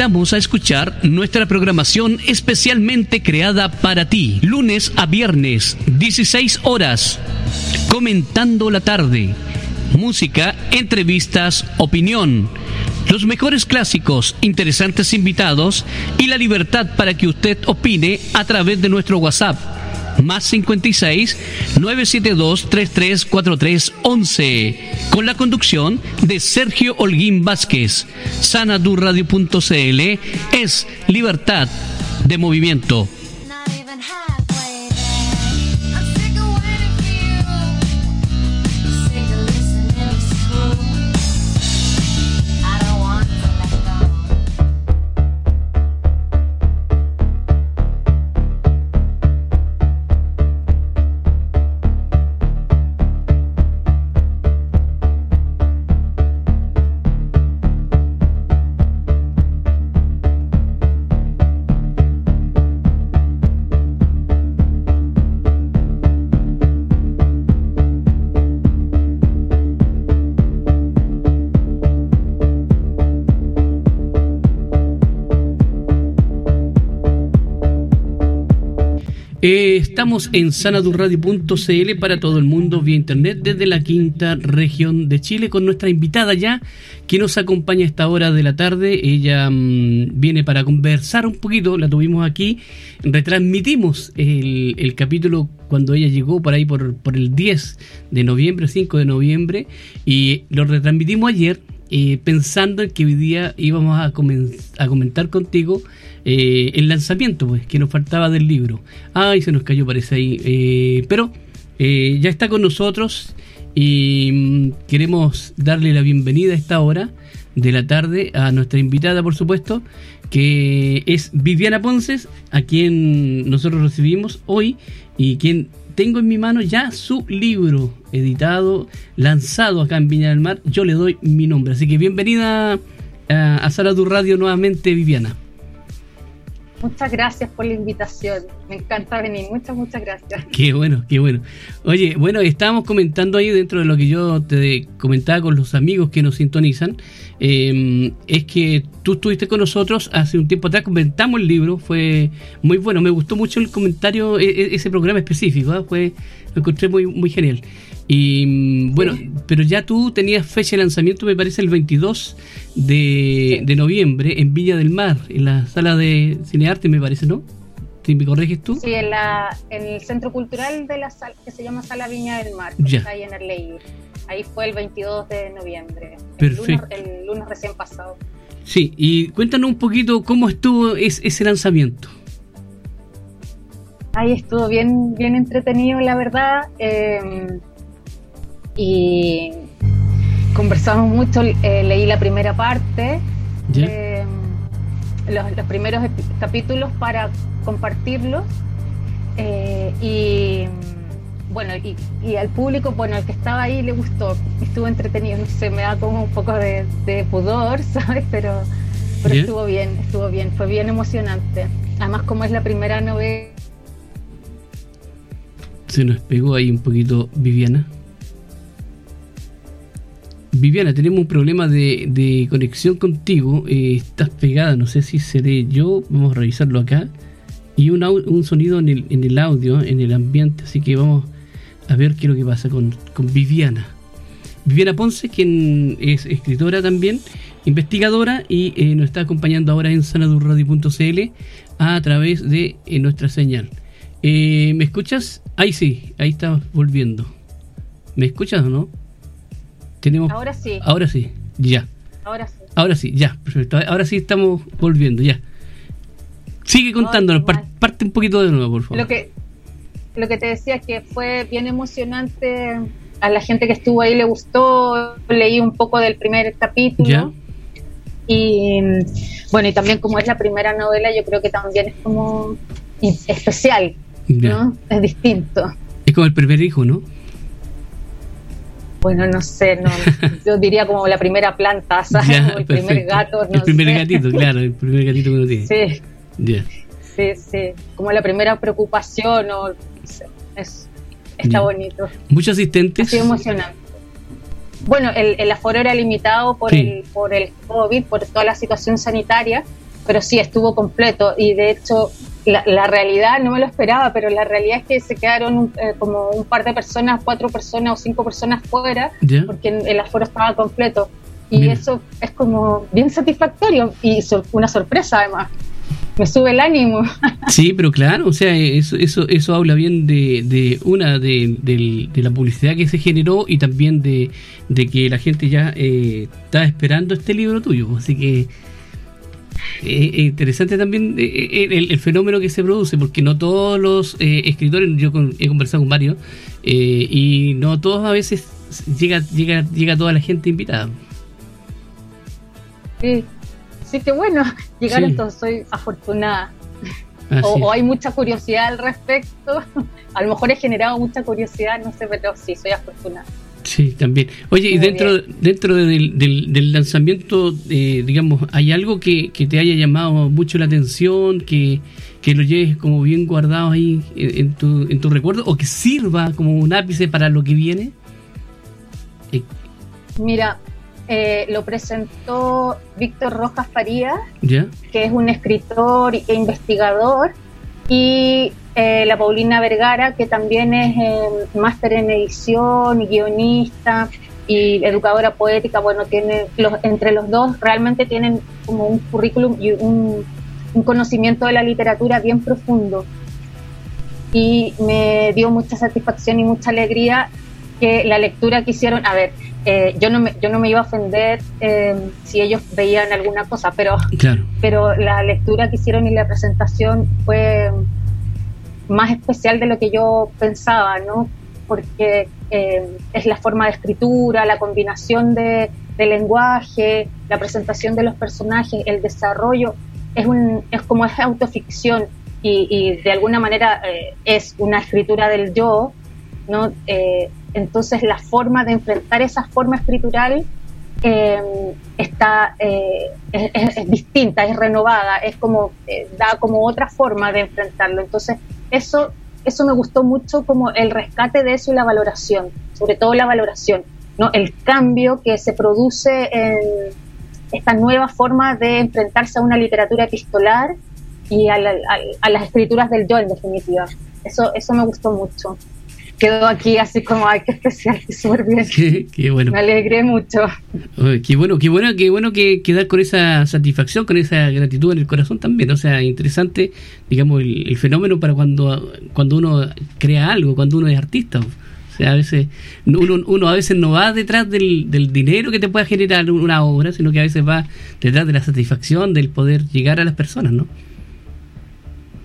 invitamos a escuchar nuestra programación especialmente creada para ti, lunes a viernes, 16 horas, comentando la tarde, música, entrevistas, opinión, los mejores clásicos, interesantes invitados y la libertad para que usted opine a través de nuestro WhatsApp más 56 972 334311 con la conducción de Sergio Holguín Vázquez. Sanadurradio.cl es libertad de movimiento. Eh, estamos en sanadurradio.cl para todo el mundo vía internet desde la quinta región de Chile con nuestra invitada ya que nos acompaña a esta hora de la tarde. Ella mm, viene para conversar un poquito, la tuvimos aquí, retransmitimos el, capítulo cuando ella llegó por ahí por, por el 10 de noviembre, 5 de noviembre, y lo retransmitimos ayer eh, pensando en que hoy día íbamos a, comentar contigo eh, el lanzamiento, pues, que nos faltaba del libro. Ay, se nos cayó, parece ahí. Eh, pero ya está con nosotros y mm, queremos darle la bienvenida a esta hora de la tarde a nuestra invitada, por supuesto, que es Viviana Ponces, a quien nosotros recibimos hoy y quien tengo en mi mano ya su libro editado, lanzado acá en Viña del Mar. Yo le doy mi nombre. Así que bienvenida a, a Sala Tu Radio nuevamente, Viviana. Muchas gracias por la invitación. Me encanta venir. Muchas, muchas gracias. Qué bueno, qué bueno. Oye, bueno, estábamos comentando ahí dentro de lo que yo te comentaba con los amigos que nos sintonizan. Eh, es que tú estuviste con nosotros hace un tiempo atrás, comentamos el libro, fue muy bueno. Me gustó mucho el comentario, e, e, ese programa específico, ¿eh? fue, lo encontré muy, muy genial. Y bueno, sí. pero ya tú tenías fecha de lanzamiento, me parece, el 22 de, sí. de, noviembre en Villa del Mar, en la sala de cinearte, me parece, ¿no? ¿Me corriges tú? Sí, en, la, en el Centro Cultural de la sala, que se llama Sala Viña del Mar, que ya. está ahí en Arleí. Ahí fue el 22 de noviembre, Perfecto. El, lunes, el lunes recién pasado. Sí, y cuéntanos un poquito cómo estuvo ese, ese lanzamiento. Ahí estuvo bien, bien entretenido, la verdad. Eh, y conversamos mucho, eh, leí la primera parte, eh, los, los, primeros capítulos para compartirlos eh, y bueno, y, y, al público, bueno, al que estaba ahí le gustó, estuvo entretenido, no sé, me da como un poco de, de pudor, ¿sabes? Pero, pero yeah. estuvo bien, estuvo bien, fue bien emocionante. Además, como es la primera novela... Se nos pegó ahí un poquito Viviana. Viviana, tenemos un problema de, de conexión contigo. Eh, estás pegada, no sé si seré yo. Vamos a revisarlo acá. Y un, un sonido en el, en el, audio, en el ambiente. Así que vamos a ver qué es lo que pasa con, con Viviana. Viviana Ponce, quien es escritora también, investigadora y eh, nos está acompañando ahora en sanadurradio.cl a través de eh, nuestra señal. ¿Me escuchas? Ahí sí, ahí está volviendo. ¿Me escuchas o no? Tenemos... Ahora sí. Ahora sí, ya. Ahora sí. Ahora sí, ya, perfecto. Ahora sí estamos volviendo, ya. Sigue contándonos, par, parte un poquito de nuevo, por favor. Lo que, lo que te decía es que fue bien emocionante. A la gente que estuvo ahí le gustó. Leí un poco del primer capítulo. ¿Ya? Y bueno, y también como es la primera novela, yo creo que también es como especial, ¿no? Es distinto. Es como el primer hijo, ¿no? Bueno, no sé, no, yo diría como la primera planta, ¿sabes? Ya, como el perfecto. primer gato, no El primer sé. gatito, claro, el primer gatito que uno tiene. Sí, Ya. sí, sí, como la primera preocupación, o, es, está Ya. bonito. Muchos Ha asistentes. sido emocionante. Bueno, el, el aforo era limitado por, Sí. el, por el COVID, por toda la situación sanitaria, pero sí estuvo completo y de hecho la, realidad, no me lo esperaba, pero la realidad es que se quedaron eh, como un par de personas, cuatro personas o cinco personas fuera, porque el aforo estaba completo. Y eso es como bien satisfactorio y una sorpresa además. Me sube el ánimo. Sí, pero claro, o sea, eso eso, eso habla bien de, de una, de, de, la publicidad que se generó y también de, que la gente ya eh, está esperando este libro tuyo. Así que es interesante también eh, eh, el, fenómeno que se produce, porque no todos los escritores, yo he conversado con varios, y no todos a veces llega, llega, llega toda la gente invitada. Sí, sí que bueno, llegar entonces soy afortunada. O, hay mucha curiosidad al respecto. A lo mejor he generado mucha curiosidad, no sé, pero sí, soy afortunada. Sí, también. Oye, y dentro, dentro del, del, lanzamiento, eh, digamos, ¿hay algo que, te haya llamado mucho la atención, que, que lo lleves como bien guardado ahí en, tu, en tu recuerdo, o que sirva como un ápice para lo que viene? Eh, Mira, eh, lo presentó Víctor Rojas Faría, que es un escritor e investigador, y eh, la Paulina Vergara, que también es eh, máster en edición guionista y educadora poética. Bueno, tiene los, entre los dos realmente tienen como un currículum y un, un conocimiento de la literatura bien profundo. Y me dio mucha satisfacción y mucha alegría que la lectura que hicieron, a ver, eh, yo, no me, yo no me iba a ofender eh, si ellos veían alguna cosa, pero, pero la lectura que hicieron y la presentación fue más especial de lo que yo pensaba, ¿no? Porque eh, es la forma de escritura, la combinación de, lenguaje, la presentación de los personajes, el desarrollo, es, un, es como es autoficción y, y de alguna manera es una escritura del yo, ¿no? Entonces la forma de enfrentar esa forma escritural eh, está, eh, es, distinta, es renovada, es como, eh, da como otra forma de enfrentarlo. Entonces eso, eso me gustó mucho como el rescate de eso y la valoración, sobre todo la valoración, ¿no? el cambio que se produce en esta nueva forma de enfrentarse a una literatura epistolar y a, a las escrituras del yo en definitiva. Eso, eso me gustó mucho quedó aquí así como, ay, qué especial, qué súper bien. Qué, bueno. Me alegré mucho. qué bueno, qué bueno, qué bueno que quedar con esa satisfacción, con esa gratitud en el corazón también. O sea, interesante, digamos, el, fenómeno para cuando, cuando uno crea algo, cuando uno es artista. O sea, a veces, uno, uno a veces no va detrás del, del dinero que te pueda generar una obra, sino que a veces va detrás de la satisfacción, del poder llegar a las personas, ¿no?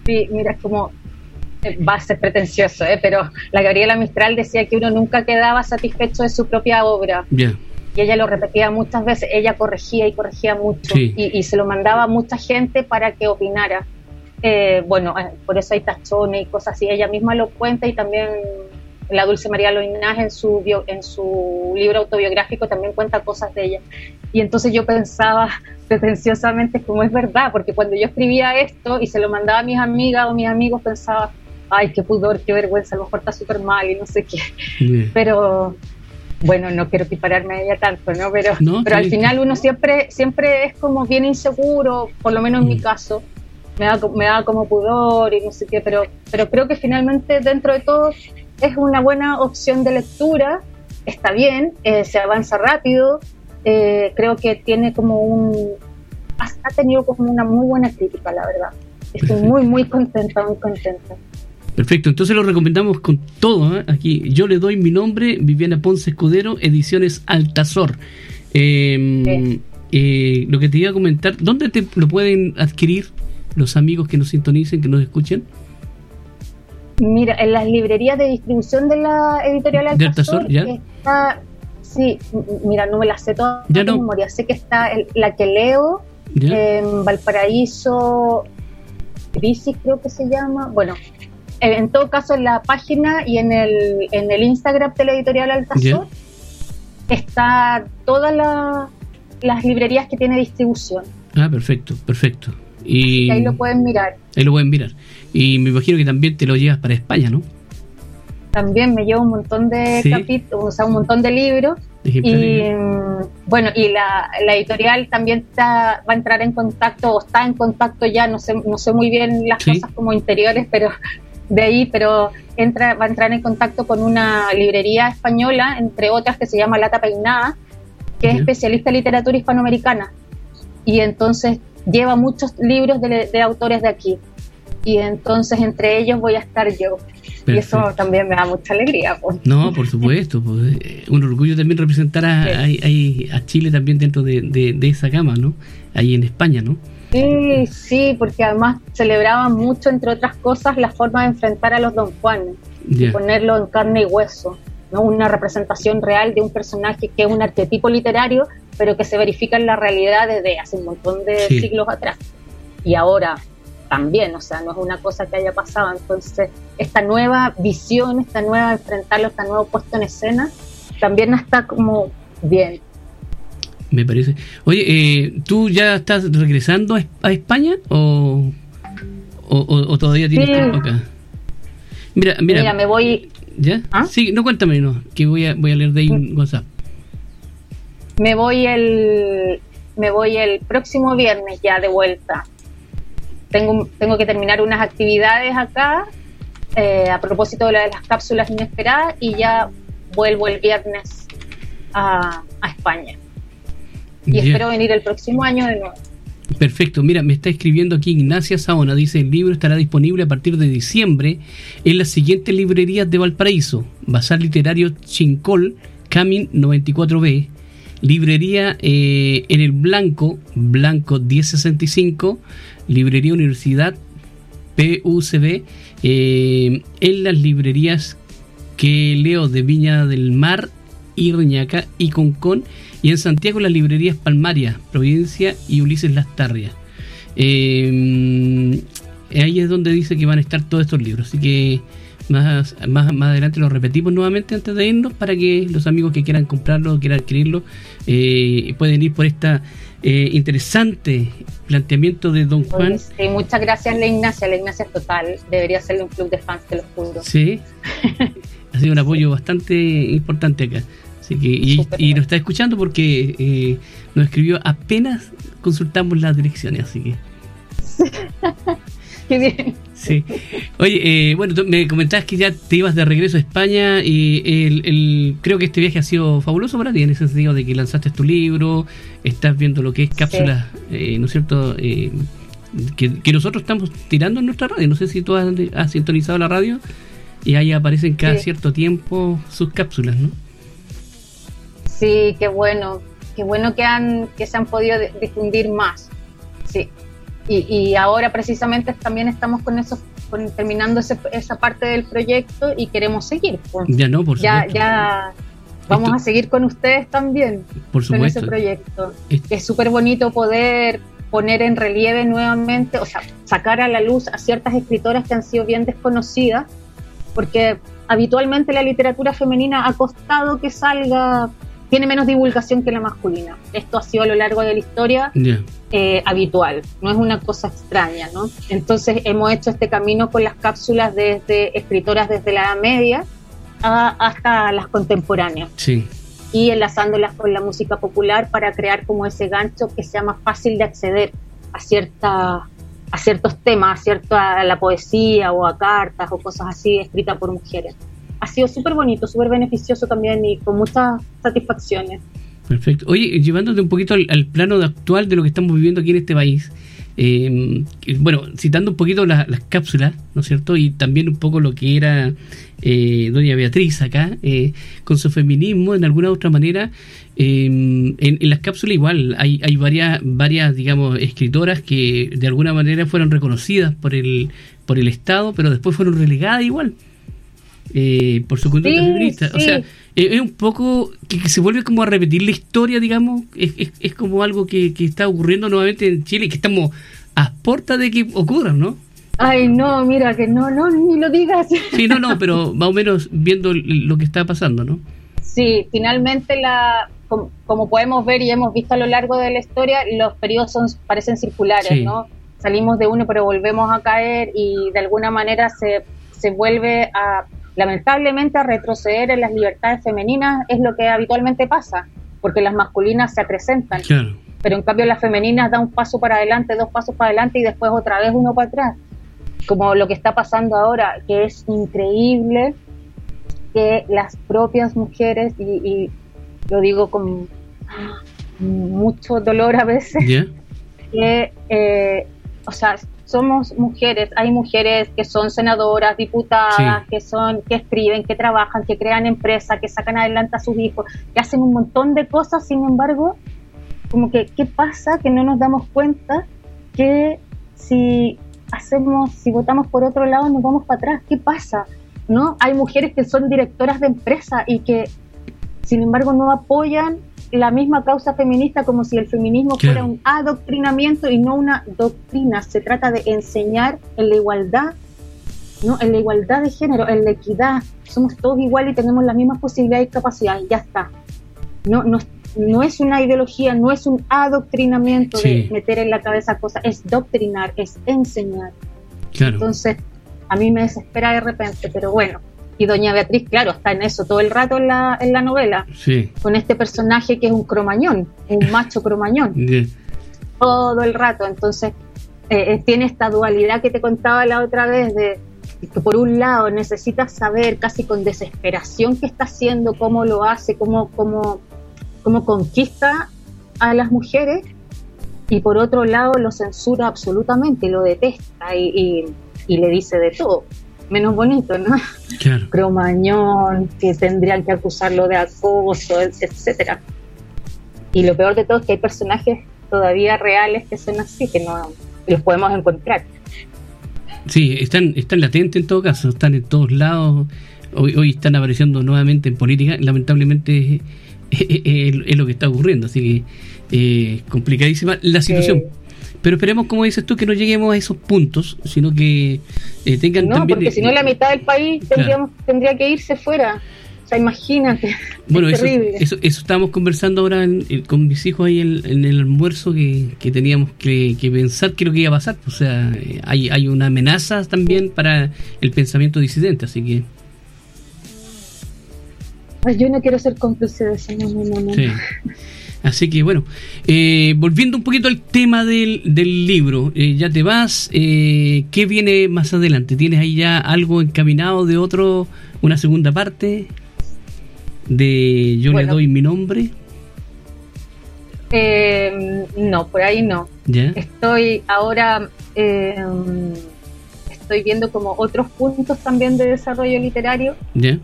Sí, mira, es como va a ser pretencioso, ¿eh? pero la Gabriela Mistral decía que uno nunca quedaba satisfecho de su propia obra. Y ella lo repetía muchas veces, ella corregía y corregía mucho y, se lo mandaba a mucha gente para que opinara. Eh, bueno, eh, por eso hay tachones y cosas así. Ella misma lo cuenta y también la Dulce María Loinás en su, en su libro autobiográfico también cuenta cosas de ella. Y entonces yo pensaba pretenciosamente como es verdad, porque cuando yo escribía esto y se lo mandaba a mis amigas o mis amigos pensaba, ay, qué pudor, qué vergüenza, a lo mejor está súper mal y no sé qué. Pero bueno, no quiero equipararme a ella tanto, ¿no? Pero, pero al final uno siempre, siempre es como bien inseguro, por lo menos en mi mm. caso, me da, me da como pudor y no sé qué, pero, pero creo que finalmente dentro de todo es una buena opción de lectura, está bien, eh, se avanza rápido, eh, creo que tiene como un... ha tenido como una muy buena crítica, la verdad. Estoy muy, muy contenta, muy contenta. Perfecto, entonces lo recomendamos con todo. ¿eh? Aquí yo le doy mi nombre, Viviana Ponce Escudero, Ediciones Altazor. Em, eh, lo que te iba a comentar, ¿dónde te lo pueden adquirir los amigos que nos sintonicen, que nos escuchen? Mira, en las librerías de distribución de la editorial Altazor, ¿ya? está, sí, mira, no me la sé toda de memoria, sé que está la que leo en Valparaíso, Crisis creo que se llama, bueno, en todo caso en la página y en el, en el Instagram de la editorial Altazor está todas las librerías que tiene distribución. Ah, perfecto, perfecto. Y ahí lo pueden mirar. Ahí lo pueden mirar. Y me imagino que también te lo llevas para España, ¿no? también me llevo un montón de capítulos, o sea, un montón de libros. Y mm, bueno, y la, editorial también está, va a entrar en contacto o está en contacto ya, no sé, no sé muy bien las cosas como interiores, pero de ahí, pero entra, va a entrar en contacto con una librería española, entre otras, que se llama Lata Peinada, que es especialista en literatura hispanoamericana. Y entonces lleva muchos libros de autores de aquí y entonces entre ellos voy a estar yo. Y eso también me da mucha alegría. Pues. No, por supuesto. Pues, un orgullo también representar a, a, Chile también dentro de, esa gama, ¿no? Ahí en España, ¿no? Sí, sí, porque además celebraban mucho, entre otras cosas, la forma de enfrentar a los Don Juanes, ponerlo en carne y hueso, ¿no? Una representación real de un personaje que es un arquetipo literario, pero que se verifica en la realidad desde hace un montón de siglos atrás. Y ahora, también, o sea, no es una cosa que haya pasado. Entonces, esta nueva visión, esta nueva enfrentarlo, este nuevo puesto en escena, también está como bien. Me parece. Oye, eh, ¿tú ya estás regresando a España o, o, todavía tienes tiempo acá? Mira, mira, me voy. ¿Ya? ¿Ah? Sí, no cuéntame, no, que voy a, voy a leer de ahí un. WhatsApp. Me voy el me voy el próximo viernes ya de vuelta tengo, tengo que terminar unas actividades acá eh, a propósito de, de las cápsulas inesperadas y ya vuelvo el viernes a, España. Y espero venir el próximo año de nuevo. Perfecto, mira, me está escribiendo aquí Ignacia Saona, dice el libro estará disponible a partir de diciembre en las siguientes librerías de Valparaíso, Bazar Literario Chincol, Camin 94B, Librería eh, en el Blanco, Blanco 1065, Librería Universidad PUCB, eh, en las librerías que leo de Viña del Mar y Reñaca y Concón, y en Santiago las librerías Palmaria, Providencia y Ulises Lastarria. Eh, ahí es donde dice que van a estar todos estos libros, así que más, más, más adelante lo repetimos nuevamente antes de irnos para que los amigos que quieran comprarlo, quieran adquirirlo, eh, pueden ir por esta eh, interesante planteamiento de Don Juan. Sí, muchas gracias, la Ignacia. La Ignacia es total. Debería ser un club de fans, te lo juro. Sí, ha sido un apoyo bastante importante acá. Así que, y, nos está escuchando porque eh, nos escribió apenas consultamos las direcciones, así que. Qué bien. Sí. Oye, eh, bueno, me comentabas que ya te ibas de regreso a España y el, creo que este viaje ha sido fabuloso para ti en ese sentido de que lanzaste tu libro, estás viendo lo que es cápsulas, eh, ¿no es cierto? Eh, que, nosotros estamos tirando en nuestra radio. No sé si tú has, sintonizado la radio y ahí aparecen cada cierto tiempo sus cápsulas, ¿no? Sí, qué bueno. Qué bueno que, han, que se han podido difundir más. Sí. Y, ahora precisamente también estamos con eso, terminando esa parte del proyecto y queremos seguir. Pues. Ya no, por ya, Ya vamos a seguir con ustedes también por supuesto. con ese proyecto. Es súper bonito poder poner en relieve nuevamente, o sea, sacar a la luz a ciertas escritoras que han sido bien desconocidas, porque habitualmente la literatura femenina ha costado que salga tiene menos divulgación que la masculina. Esto ha sido a lo largo de la historia eh, habitual, no es una cosa extraña, ¿no? Entonces hemos hecho este camino con las cápsulas desde escritoras desde la Edad Media hasta las contemporáneas. Sí. Y enlazándolas con la música popular para crear como ese gancho que sea más fácil de acceder a cierta a ciertos temas, a, cierta, a la poesía o a cartas o cosas así escritas por mujeres ha sido súper bonito, súper beneficioso también y con muchas satisfacciones. Perfecto. Oye, llevándote un poquito al, plano actual de lo que estamos viviendo aquí en este país, eh, bueno, citando un poquito las cápsulas, ¿no es cierto? Y también un poco lo que era eh, doña Beatriz acá, eh, con su feminismo, en alguna otra manera. En, en, las cápsulas igual hay, hay varias, varias, digamos, escritoras que de alguna manera fueron reconocidas por el, por el Estado, pero después fueron relegadas igual. Eh, por su conducta feminista. O sea, es un poco que, se vuelve como a repetir la historia, digamos. Es, es, como algo que, está ocurriendo nuevamente en Chile y que estamos a puerta de que ocurra, ¿no? Ay, no, mira, que no, no, ni lo digas. Sí, no, no, pero más o menos viendo lo que está pasando, ¿no? Sí, finalmente la, como, podemos ver y hemos visto a lo largo de la historia, los periodos son, parecen circulares, ¿no? Salimos de uno pero volvemos a caer y de alguna manera se, se vuelve a lamentablemente a retroceder en las libertades femeninas es lo que habitualmente pasa, porque las masculinas se acrecentan. Pero en cambio las femeninas dan un paso para adelante, dos pasos para adelante y después otra vez uno para atrás. Como lo que está pasando ahora, que es increíble que las propias mujeres, y, lo digo con mucho dolor a veces, que, eh, o sea, somos mujeres, hay mujeres que son senadoras, diputadas, que son, que escriben, que trabajan, que crean empresas, que sacan adelante a sus hijos, que hacen un montón de cosas, sin embargo, como que, ¿qué pasa? Que no nos damos cuenta que si hacemos, si votamos por otro lado, nos vamos para atrás. ¿Qué pasa? ¿No? Hay mujeres que son directoras de empresas y que, sin embargo, no apoyan la misma causa feminista como si el feminismo fuera un adoctrinamiento y no una doctrina. Se trata de enseñar en la igualdad, ¿no? en la igualdad de género, en la equidad. Somos todos iguales y tenemos las mismas posibilidades y capacidades. Ya está. No, no, no es una ideología, no es un adoctrinamiento de meter en la cabeza cosas, es doctrinar, es enseñar. Entonces, a mí me desespera de repente, pero bueno, y doña Beatriz, claro, está en eso todo el rato en la, en la novela, con este personaje que es un cromañón, un macho cromañón, todo el rato. Entonces, eh, eh, tiene esta dualidad que te contaba la otra vez de que por un lado necesitas saber casi con desesperación qué está haciendo, cómo lo hace, cómo, cómo, cómo conquista a las mujeres, y por otro lado lo censura absolutamente, lo detesta y, y le dice de todo menos bonito, ¿no? Claro. Cromañón, que tendrían que acusarlo de acoso, etcétera. Y lo peor de todo es que hay personajes todavía reales que son así, que no los podemos encontrar. Sí, están, están latentes en todo caso, están en todos lados. Hoy, hoy están apareciendo nuevamente en política. Lamentablemente es, lo que está ocurriendo, así que eh, complicadísima la situación. Pero esperemos, como dices tú, que no lleguemos a esos puntos, sino que eh, tengan no, también... porque si no la mitad del país tendríamos, tendría que irse fuera. O sea, imagínate. Bueno, eso, eso, eso, estábamos conversando ahora con mis hijos ahí en, el almuerzo que, teníamos que, pensar qué es lo que iba a pasar. O sea, hay, hay una amenaza también para el pensamiento disidente, así que... Pues yo no quiero ser cómplice de eso, no, no, no. Sí. Así que bueno, eh, volviendo un poquito al tema del, del libro, eh, ya te vas, eh, ¿qué viene más adelante? ¿Tienes ahí ya algo encaminado de otro, una segunda parte de Yo le doy mi nombre? no, por ahí no. Estoy ahora, estoy viendo como otros puntos también de desarrollo literario. ¿Ya?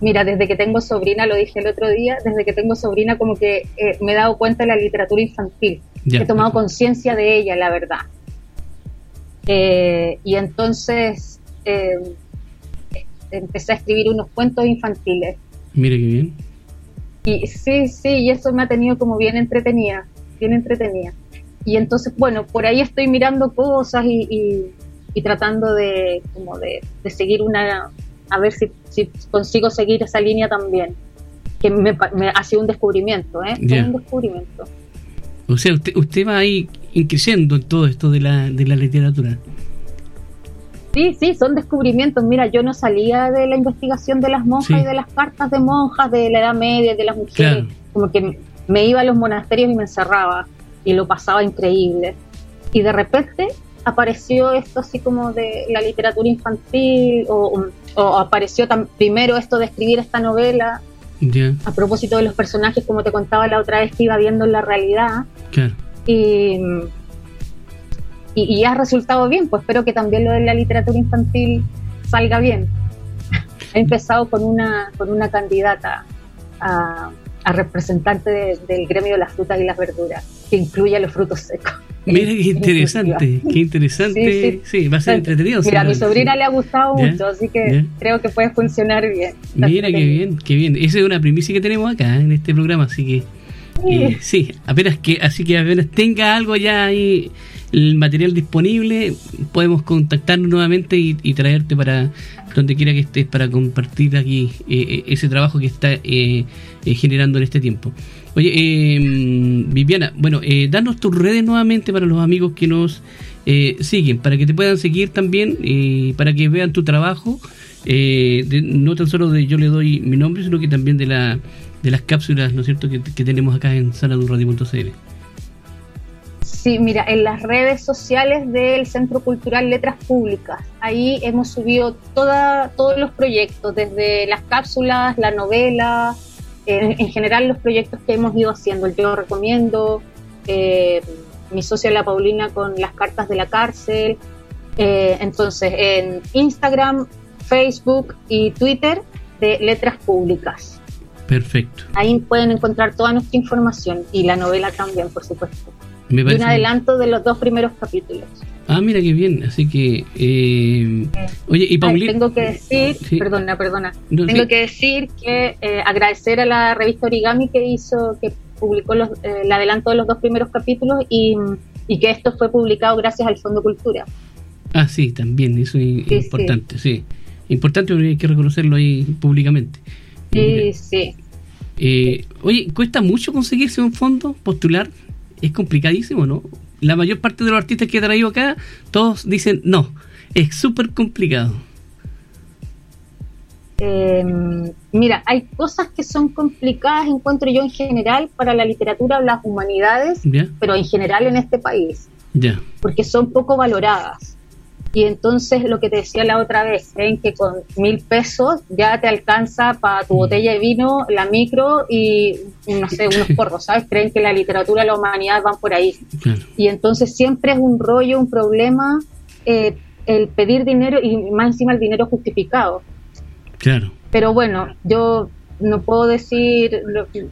Mira, desde que tengo sobrina, lo dije el otro día, desde que tengo sobrina como que eh, me he dado cuenta de la literatura infantil. He tomado conciencia de ella, la verdad. Eh, y entonces eh, empecé a escribir unos cuentos infantiles. Mire qué bien. Y sí, sí, y eso me ha tenido como bien entretenida, bien entretenida. Y entonces, bueno, por ahí estoy mirando cosas y, y, tratando de, como de, de seguir una, a ver si, consigo seguir esa línea también. Que me, ha sido un descubrimiento, ¿eh? Un descubrimiento. O sea, usted, usted va ahí increciendo en todo esto de la, de la literatura. Sí, sí, son descubrimientos. Mira, yo no salía de la investigación de las monjas y de las cartas de monjas de la Edad Media, de las mujeres. Como que me iba a los monasterios y me encerraba y lo pasaba increíble. Y de repente apareció esto así como de la literatura infantil o, apareció tan, primero esto de escribir esta novela a propósito de los personajes como te contaba la otra vez que iba viendo en la realidad. Y, y, ha resultado bien pues espero que también lo de la literatura infantil salga bien. He empezado con una con una candidata a, representante del gremio de las frutas y las verduras que incluye los frutos secos Mira qué interesante, qué interesante. Sí, va a ser entretenido. Mira, a mi sobrina le ha gustado mucho, así que creo que puede funcionar bien. Mira qué bien, qué bien. Esa es una primicia que tenemos acá en este programa, así que eh, sí, apenas que, así que apenas tenga algo ya ahí el material disponible, podemos contactarnos nuevamente y, traerte para donde quiera que estés para compartir aquí eh, eh, ese trabajo que está generando en este tiempo. Oye, eh, Viviana, bueno, eh, danos tus redes nuevamente para los amigos que nos eh, siguen, para que te puedan seguir también, para que vean tu trabajo eh, no tan solo de yo le doy mi nombre, sino que también de, la, de las cápsulas, ¿no es cierto?, que, tenemos acá en sanadurradio.cl. Sí, mira, en las redes sociales del Centro Cultural Letras Públicas, ahí hemos subido toda, todos los proyectos, desde las cápsulas, la novela, en, general los proyectos que hemos ido haciendo. Yo recomiendo, eh, mi socia La Paulina con las cartas de la cárcel. Eh, entonces, en Instagram, Facebook y Twitter de Letras Públicas. Perfecto. Ahí pueden encontrar toda nuestra información y la novela también, por supuesto. Y un adelanto de los dos primeros capítulos. Ah, mira qué bien. Así que, eh, oye, y Paulina. tengo que decir, perdona, perdona. tengo que decir que eh, agradecer a la revista Origami que hizo, que publicó los, eh, el adelanto de los dos primeros capítulos y, que esto fue publicado gracias al Fondo Cultura. Ah, sí, también, eso es importante, sí. Importante porque hay que reconocerlo ahí públicamente. Sí, sí. oye, ¿cuesta mucho conseguirse un fondo, postular? Es complicadísimo, ¿no? la mayor parte de los artistas que he traído acá, todos dicen no, es súper complicado. Em, mira, hay cosas que son complicadas, encuentro yo en general, para la literatura, las humanidades, pero en general en este país, porque son poco valoradas. Y entonces lo que te decía la otra vez, creen que con mil pesos ya te alcanza para tu mm. botella de vino, la micro y, no sé, unos porros, ¿sabes? Creen que la literatura y la humanidad van por ahí. Y entonces siempre es un rollo, un problema eh, el pedir dinero y más encima el dinero justificado. Claro. Pero bueno, yo no puedo decir,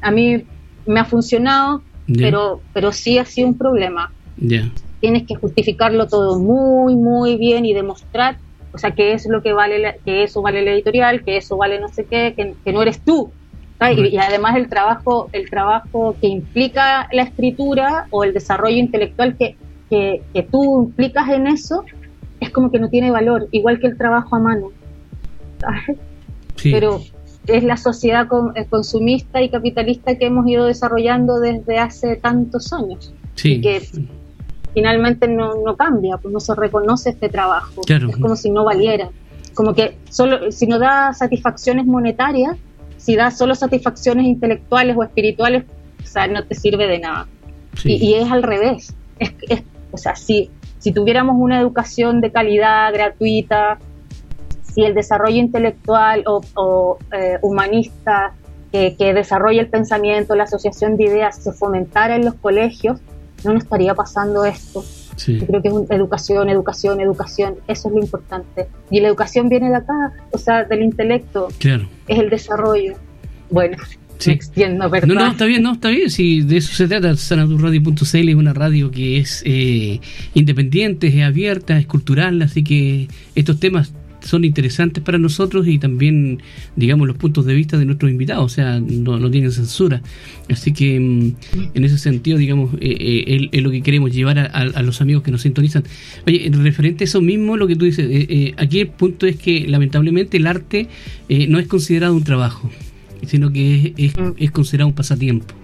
a mí me ha funcionado, pero, pero sí ha sido un problema. Ya tienes que justificarlo todo muy, muy bien y demostrar, o sea, que es lo que vale, que eso vale la editorial, que eso vale no sé qué, que, no eres tú. Y, además el trabajo, el trabajo que implica la escritura o el desarrollo intelectual que, que, tú implicas en eso, es como que no tiene valor, igual que el trabajo a mano. Pero es la sociedad eh, consumista y capitalista que hemos ido desarrollando desde hace tantos años. Sí. que finalmente no, no cambia, pues no se reconoce este trabajo. Es como si no valiera. Como que solo, si no da satisfacciones monetarias, si da solo satisfacciones intelectuales o espirituales, o sea, no te sirve de nada. Y, es al revés. Es, o sea, si, si tuviéramos una educación de calidad, gratuita, si el desarrollo intelectual o, eh, humanista que, que desarrolla el pensamiento, la asociación de ideas, se fomentara en los colegios, no nos estaría pasando esto. Yo creo que es educación, educación, educación, eso es lo importante. Y la educación viene de acá, o sea, del intelecto, claro. es el desarrollo. Bueno, me extiendo, ¿verdad? No, no, está bien, no, está bien, si de eso se trata, sanadurradio.cl es una radio que es eh, independiente, es abierta, es cultural, así que estos temas son interesantes para nosotros y también, digamos, los puntos de vista de nuestros invitados, o sea, no, no tienen censura. Así que mm, en ese sentido, digamos, eh, eh, es lo que queremos llevar a, los amigos que nos sintonizan. Oye, referente a eso mismo, lo que tú dices, eh, aquí el punto es que lamentablemente el arte no es considerado un trabajo, sino que es, es considerado un pasatiempo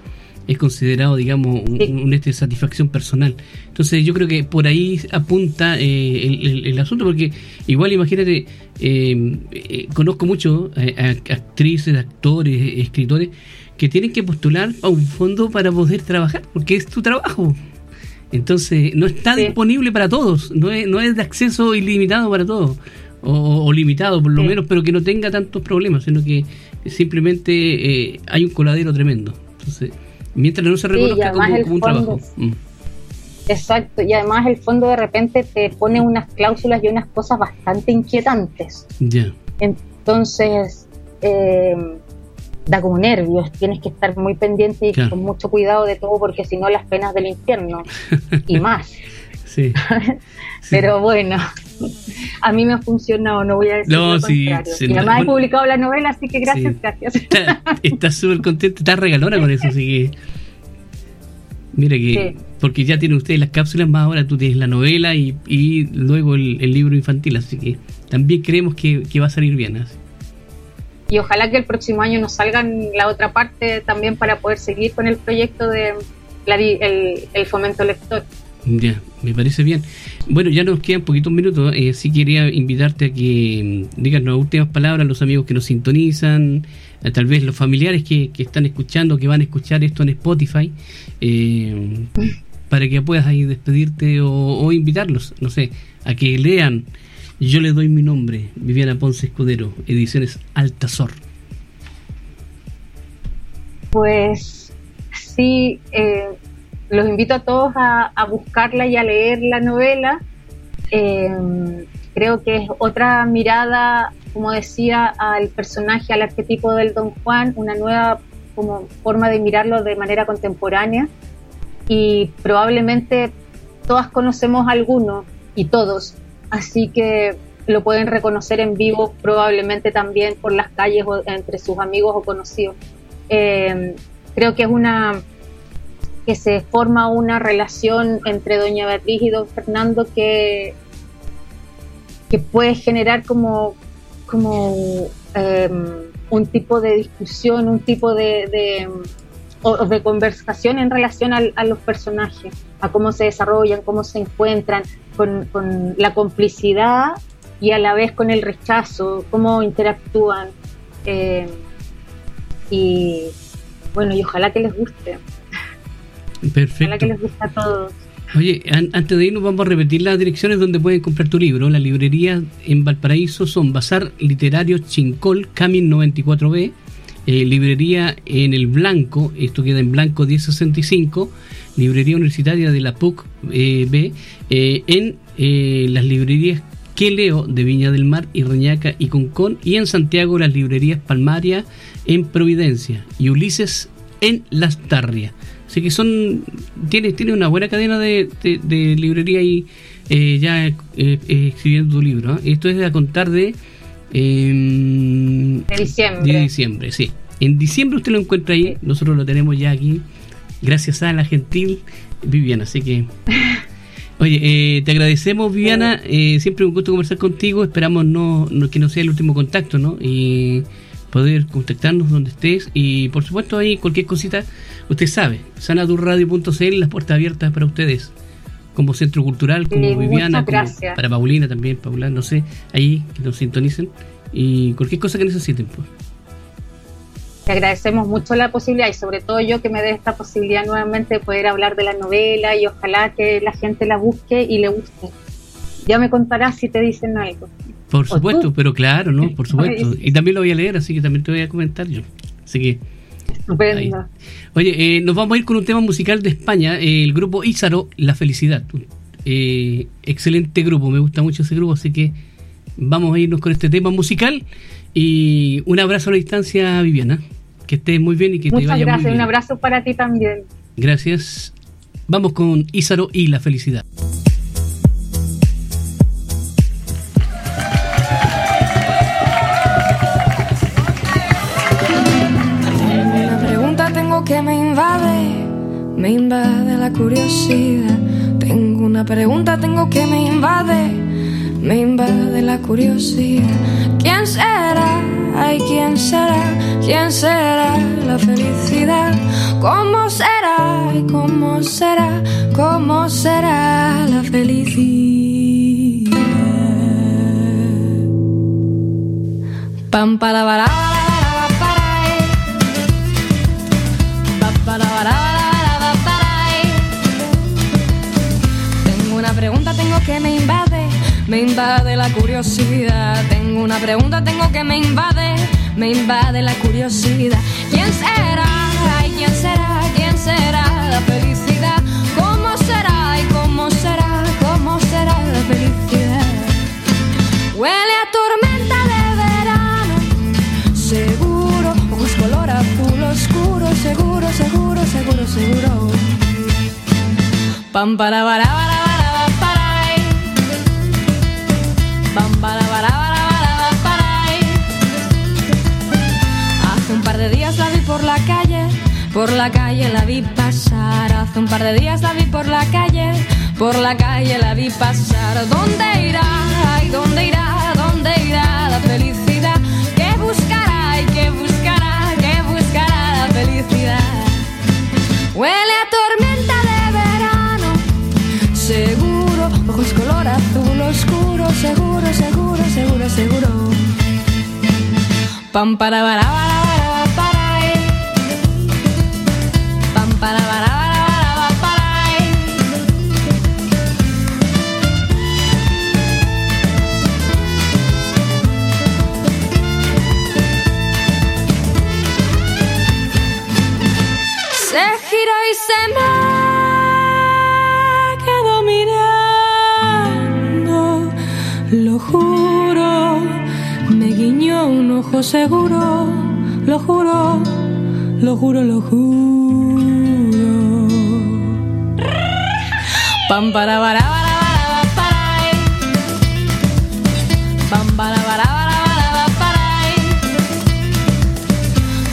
es considerado, digamos, una este, satisfacción personal. Entonces yo creo que por ahí apunta eh, el, asunto, porque igual imagínate, eh, eh, conozco mucho actrices, actores, escritores, que tienen que postular a un fondo para poder trabajar, porque es tu trabajo. Entonces no está disponible para todos, no es, no es de acceso ilimitado para todos. O, limitado por lo menos, pero que no tenga tantos problemas, sino que simplemente hay un coladero tremendo. Entonces, Mientras no se reconozca como, un trabajo. Mm. Exacto, y además el fondo de repente te pone unas cláusulas y unas cosas bastante inquietantes. Ya. Entonces, eh, da como nervios, tienes que estar muy pendiente y con mucho cuidado de todo porque si no las penas del infierno y más. sí. Pero bueno, a mí me ha funcionado, no voy a decir no, lo sí, y además he publicado la novela, así que gracias, gracias. Estás súper contenta, estás regalona con eso, así que... Mira que, porque ya tienen ustedes las cápsulas, más ahora tú tienes la novela y, y luego el, libro infantil, así que también creemos que, va a salir bien. Y ojalá que el próximo año nos salgan la otra parte también para poder seguir con el proyecto de el, el fomento lector. Ya, Me parece bien. Bueno, ya nos quedan poquitos minutos. Eh, sí quería invitarte a que mm, digas las últimas palabras a los amigos que nos sintonizan, tal vez los familiares que, están escuchando, que van a escuchar esto en Spotify, eh, para que puedas ahí despedirte o, invitarlos, no sé, a que lean. Yo le doy mi nombre, Viviana Ponce Escudero, Ediciones Altazor. Pues sí, eh, los invito a todos a, buscarla y a leer la novela. Eh, creo que es otra mirada, como decía, al personaje, al arquetipo del Don Juan, una nueva como forma de mirarlo de manera contemporánea y probablemente todas conocemos a alguno y todos, así que lo pueden reconocer en vivo probablemente también por las calles o entre sus amigos o conocidos. Eh, creo que es una que se forma una relación entre doña Beatriz y don Fernando que, que puede generar como, como em, un tipo de discusión, un tipo de, de, conversación en relación a los personajes, a cómo se desarrollan, cómo se encuentran, con, con la complicidad y a la vez con el rechazo, cómo interactúan. Em, y bueno, y ojalá que les guste. Perfecto. que les gusta a todos. Oye, antes de irnos vamos a repetir las direcciones donde pueden comprar tu libro. La librería en Valparaíso son Bazar Literario Chincol, Camin 94B, eh, librería en el Blanco, esto queda en Blanco 1065, librería universitaria de la PUC eh, B, eh, en las librerías Que Leo de Viña del Mar y Reñaca y Concón, y en Santiago las librerías Palmaria en Providencia y Ulises en Las Tarrias. Así que son tiene, tiene una buena cadena de, de, librería y eh, ya eh, eh, escribiendo tu libro. ¿ah? Esto es a contar de, em, de diciembre. De diciembre, sí. En diciembre usted lo encuentra ahí. Nosotros lo tenemos ya aquí. Gracias a la gentil Viviana. Así que. Oye, te agradecemos, Viviana. siempre un gusto conversar contigo. Esperamos no, que no sea el último contacto, ¿no? Y poder contactarnos donde estés. Y por supuesto, ahí cualquier cosita Usted sabe, sanadurradio.cl, las puertas abiertas para ustedes, como centro cultural, como Viviana, para Paulina también, Paula, no sé, ahí que nos sintonicen y cualquier cosa que necesiten. Pues. Te agradecemos mucho la posibilidad y sobre todo yo que me dé esta posibilidad nuevamente de poder hablar de la novela y ojalá que la gente la busque y le guste. Ya me contarás si te dicen algo. Por supuesto, pero claro, ¿no? Por supuesto. Y también lo voy a leer, así que también te voy a comentar yo. Así que Estupendo. Oye, eh, nos vamos a ir con un tema musical de España, eh, el grupo Ízaro, La Felicidad. Eh, excelente grupo, me gusta mucho ese grupo, así que vamos a irnos con este tema musical y un abrazo a la distancia, Viviana. Que estés muy bien y que te vaya gracias, muy bien. un abrazo para ti también. Gracias. Vamos con Ízaro y La Felicidad. Me invade la curiosidad. Tengo una pregunta, tengo que me invade, me invade la curiosidad. ¿Quién será? Ay, ¿quién será? ¿Quién será la felicidad? ¿Cómo será? ¿Y cómo será? ¿Cómo será la felicidad? Pam para Tengo me invade la curiosidad. Tengo una pregunta, tengo que me invade, me invade la curiosidad. ¿Quién será? Ay, ¿quién será? ¿Quién será la felicidad? ¿Cómo será? ¿Y cómo será? ¿Cómo será la felicidad? Huele a tormenta de verano, seguro, ojos color azul oscuro, seguro, seguro, seguro, seguro. Pam para para Hace un par de días la vi por la calle, por la calle la vi pasar. Hace un par de días la vi por la calle, por la calle la vi pasar. ¿Dónde irá? Ay, ¿dónde irá? ¿Dónde irá la felicidad? Pam para para seguro, lo juro, lo juro, lo juro. Pam para para para para para. Pam para para para para para.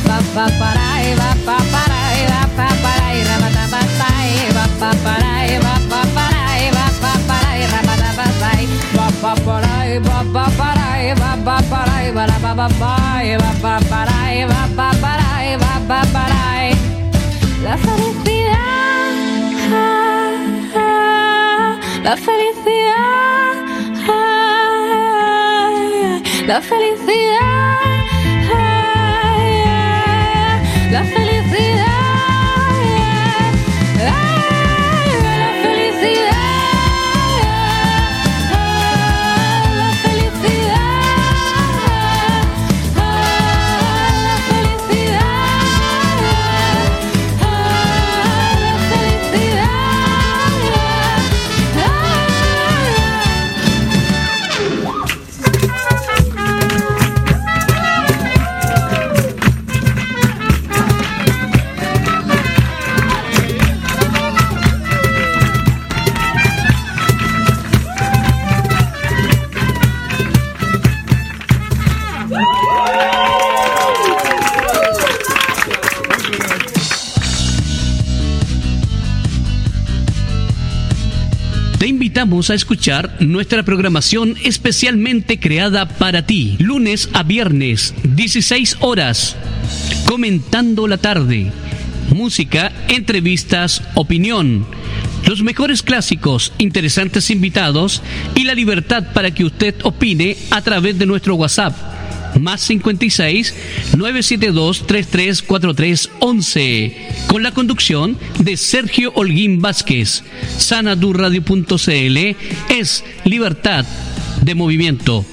Pa pa para va pa para sai va pa para va pa para va ta para va pa para va pa para va ra pa pa pa va pa para va pa para va pa para la felicidad la felicidad la felicidad invitamos a escuchar nuestra programación especialmente creada para ti, lunes a viernes, 16 horas, comentando la tarde, música, entrevistas, opinión, los mejores clásicos, interesantes invitados y la libertad para que usted opine a través de nuestro WhatsApp más 56 972 334311 con la conducción de Sergio Holguín Vázquez. Sanadurradio.cl es libertad de movimiento.